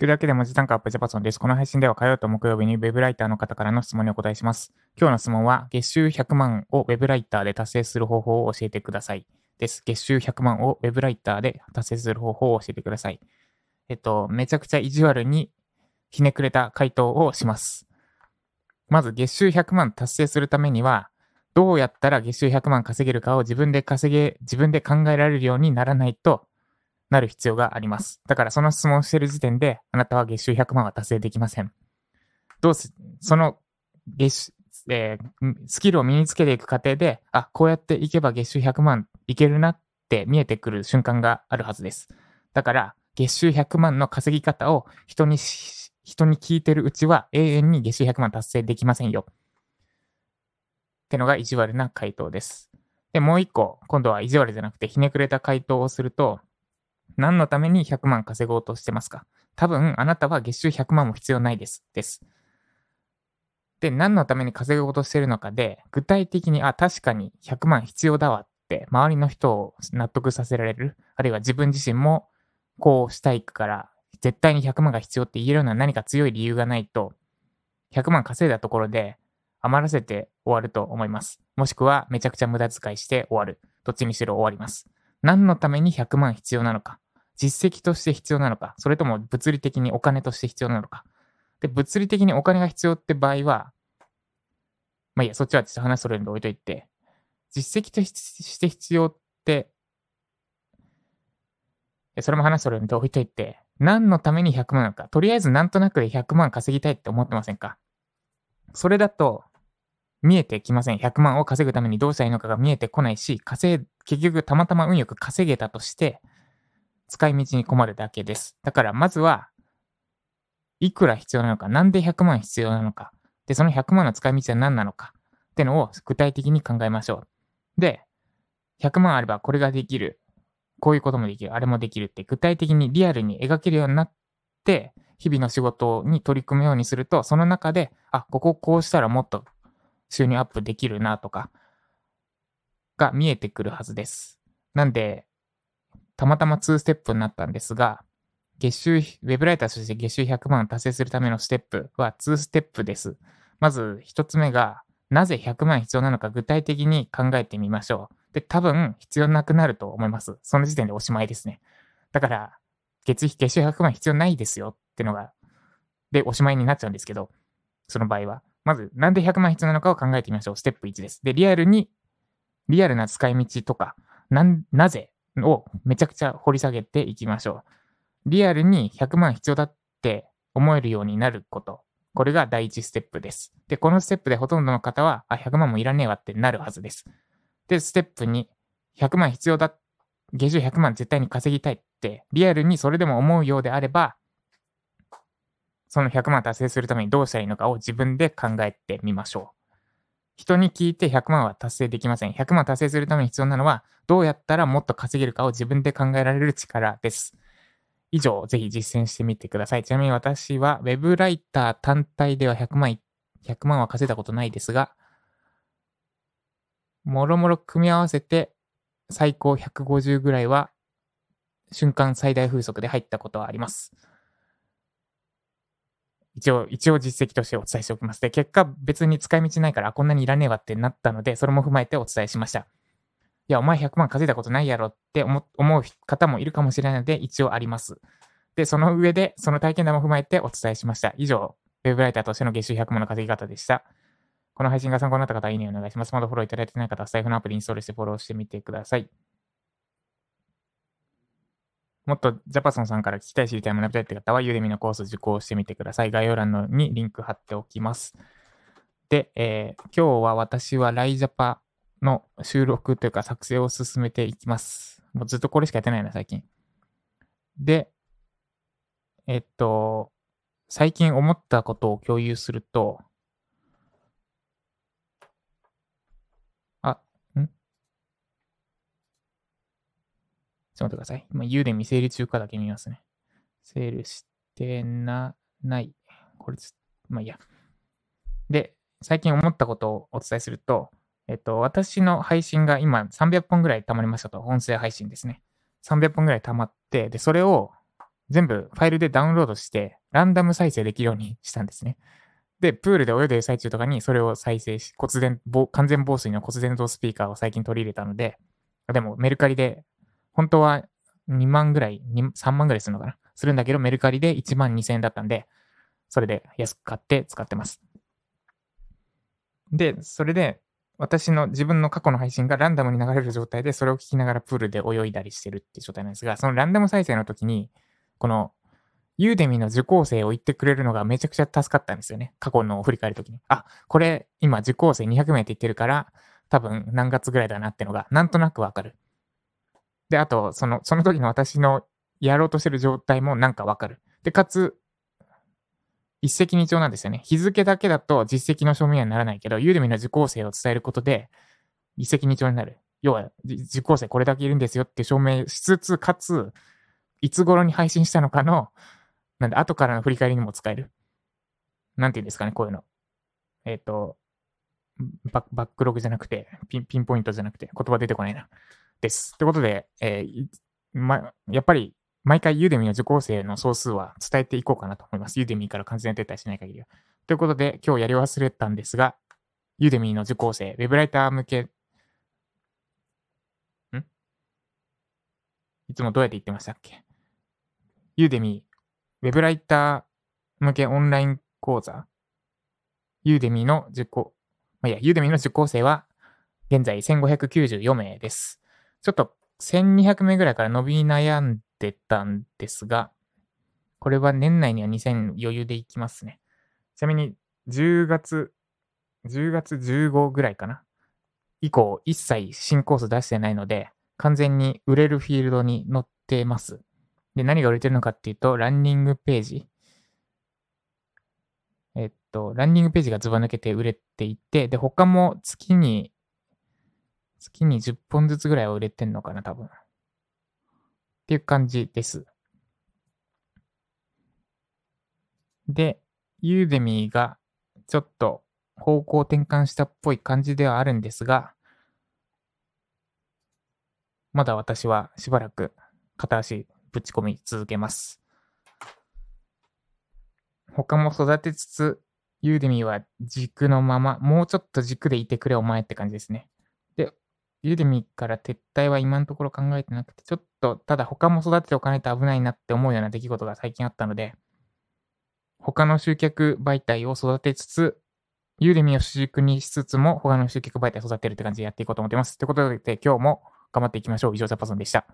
聞くだけで文字単価アップジャパソンです。この配信では火曜と木曜日にウェブライターの方からの質問にお答えします。今日の質問は、月収100万をウェブライターで達成する方法を教えてください。です。月収100万をウェブライターで達成する方法を教えてください。えっと、めちゃくちゃ意地悪にひねくれた回答をします。まず、月収100万達成するためには、どうやったら月収100万稼げるかを自分で稼げ、自分で考えられるようにならないとなる必要があります。だからその質問をしている時点で、あなたは月収100万は達成できません。どうす、その月収、えースキルを身につけていく過程で、あ、こうやっていけば月収100万いけるなって見えてくる瞬間があるはずです。だから、月収100万の稼ぎ方を人に、人に聞いてるうちは永遠に月収100万達成できませんよ。ってのが意地悪な回答です。で、もう一個、今度は意地悪じゃなくてひねくれた回答をすると、何のために100万稼ごうとしてますか？多分、あなたは月収100万も必要ないです。です。で、何のために稼ごうとしてるのかで、具体的に、あ、確かに100万必要だわって、周りの人を納得させられる。あるいは自分自身も、こうしたいから、絶対に100万が必要って言えるような何か強い理由がないと、100万稼いだところで余らせて終わると思います。もしくは、めちゃくちゃ無駄遣いして終わる。どっちにしろ終わります。何のために100万必要なのか。実績として必要なのか。それとも物理的にお金として必要なのか。で、物理的にお金が必要って場合は、まあいいや、そっちはちょっと話それるんで置いといて、実績として必要って、それも話それるんで置いといて、何のために100万なのか。とりあえずなんとなくで100万稼ぎたいって思ってませんかそれだと、見えてきません。100万を稼ぐためにどうしたらいいのかが見えてこないし、稼い、結局たまたま運よく稼げたとして、使い道に困るだけです。だからまずは、いくら必要なのか、なんで100万必要なのか、で、その100万の使い道は何なのか、ってのを具体的に考えましょう。で、100万あればこれができる、こういうこともできる、あれもできるって具体的にリアルに描けるようになって、日々の仕事に取り組むようにすると、その中で、あ、こここうしたらもっと収入アップできるなとか、が見えてくるはずです。なんで、たまたま2ステップになったんですが、月収、ウェブライターとして月収100万を達成するためのステップは2ステップです。まず1つ目が、なぜ100万必要なのか具体的に考えてみましょう。で、多分必要なくなると思います。その時点でおしまいですね。だから、月費月収100万必要ないですよってのが、で、おしまいになっちゃうんですけど、その場合は。まず、なんで100万必要なのかを考えてみましょう。ステップ1です。で、リアルに、リアルな使い道とか、な、なぜをめちゃくちゃ掘り下げていきましょう。リアルに100万必要だって思えるようになること。これが第一ステップです。で、このステップでほとんどの方は、あ、100万もいらねえわってなるはずです。で、ステップ2、100万必要だ、月収100万絶対に稼ぎたいって、リアルにそれでも思うようであれば、その100万達成するためにどうしたらいいのかを自分で考えてみましょう。人に聞いて100万は達成できません。100万達成するために必要なのは、どうやったらもっと稼げるかを自分で考えられる力です。以上、ぜひ実践してみてください。ちなみに私は Web ライター単体では100万、100万は稼いだことないですが、もろもろ組み合わせて最高150ぐらいは瞬間最大風速で入ったことはあります。一応、一応実績としてお伝えしておきます。で、結果別に使い道ないから、こんなにいらねえわってなったので、それも踏まえてお伝えしました。いや、お前100万稼いだことないやろって思う方もいるかもしれないので、一応あります。で、その上で、その体験談も踏まえてお伝えしました。以上、ウェブライターとしての月収100万の稼ぎ方でした。この配信が参考になった方は、いいねお願いします。まだフォローいただいてない方は、スタイフのアプリインストールしてフォローしてみてください。もっとジャパソンさんから聞きたい知りたい学びたいって方は、ユーデミのコース受講してみてください。概要欄のにリンク貼っておきます。で、えー今日は私はライジャパの収録というか作成を進めていきます。もうずっとこれしかやってないな、最近。で、えっと、最近思ったことを共有すると、あ、んちょっちょっと待ってください。今、ユーデミ整理中かだけ見ますね。整理してな、ない。これつ、まあいいや。で、最近思ったことをお伝えすると、えっと、私の配信が今300本ぐらい溜まりましたと。音声配信ですね。300本ぐらい溜まって、で、それを全部ファイルでダウンロードして、ランダム再生できるようにしたんですね。で、プールで泳いでる最中とかにそれを再生し、骨伝、完全防水の骨伝導スピーカーを最近取り入れたので、でもメルカリで、本当は2万ぐらい、3万ぐらいするのかな？するんだけど、メルカリで1万2000円だったんで、それで安く買って使ってます。で、それで、私の自分の過去の配信がランダムに流れる状態で、それを聞きながらプールで泳いだりしてるっていう状態なんですが、そのランダム再生の時に、この、ユーデミの受講生を言ってくれるのがめちゃくちゃ助かったんですよね。過去の振り返るときに。あ、これ今受講生200名って言ってるから、多分何月ぐらいだなってのがなんとなくわかる。で、あと、その、その時の私のやろうとしてる状態もなんかわかる。で、かつ、一石二鳥なんですよね。日付だけだと実績の証明にはならないけど、ユーデミの受講生を伝えることで、一石二鳥になる。要は、受講生これだけいるんですよって証明しつつ、かつ、いつ頃に配信したのかの、なんで、後からの振り返りにも使える。なんて言うんですかね、こういうの。えっ、ー、とバ、バックログじゃなくてピン、ピンポイントじゃなくて、言葉出てこないな。です。ってことで、えー、ま、やっぱり、毎回ユーデミの受講生の総数は伝えていこうかなと思います。ユーデミから完全撤退しない限りは。ということで、今日やり忘れたんですが、ユーデミの受講生、ウェブライター向け、ん？いつもどうやって言ってましたっけ？ユーデミ、ウェブライター向けオンライン講座、ユーデミの受講、まあ、いや、ユーデミの受講生は、現在1594名です。ちょっと1200名ぐらいから伸び悩んでたんですが、これは年内には2000余裕でいきますね。ちなみに10月、10月15ぐらいかな。以降、一切新コース出してないので、完全に売れるフィールドに載ってます。で、何が売れてるのかっていうと、ランニングページ。えっと、ランニングページがずば抜けて売れていて、で、他も月に月に10本ずつぐらいは売れてんのかな、多分。っていう感じです。で、ユーデミーがちょっと方向転換したっぽい感じではあるんですが、まだ私はしばらく片足ぶち込み続けます。他も育てつつ、ユーデミーは軸のまま、もうちょっと軸でいてくれお前って感じですね。ユーデミから撤退は今のところ考えてなくて、ちょっとただ他も育てておかないと危ないなって思うような出来事が最近あったので、他の集客媒体を育てつつ、ユーデミを主軸にしつつも、他の集客媒体を育てるって感じでやっていこうと思ってます。ということで、今日も頑張っていきましょう。以上、ジャパソンでした。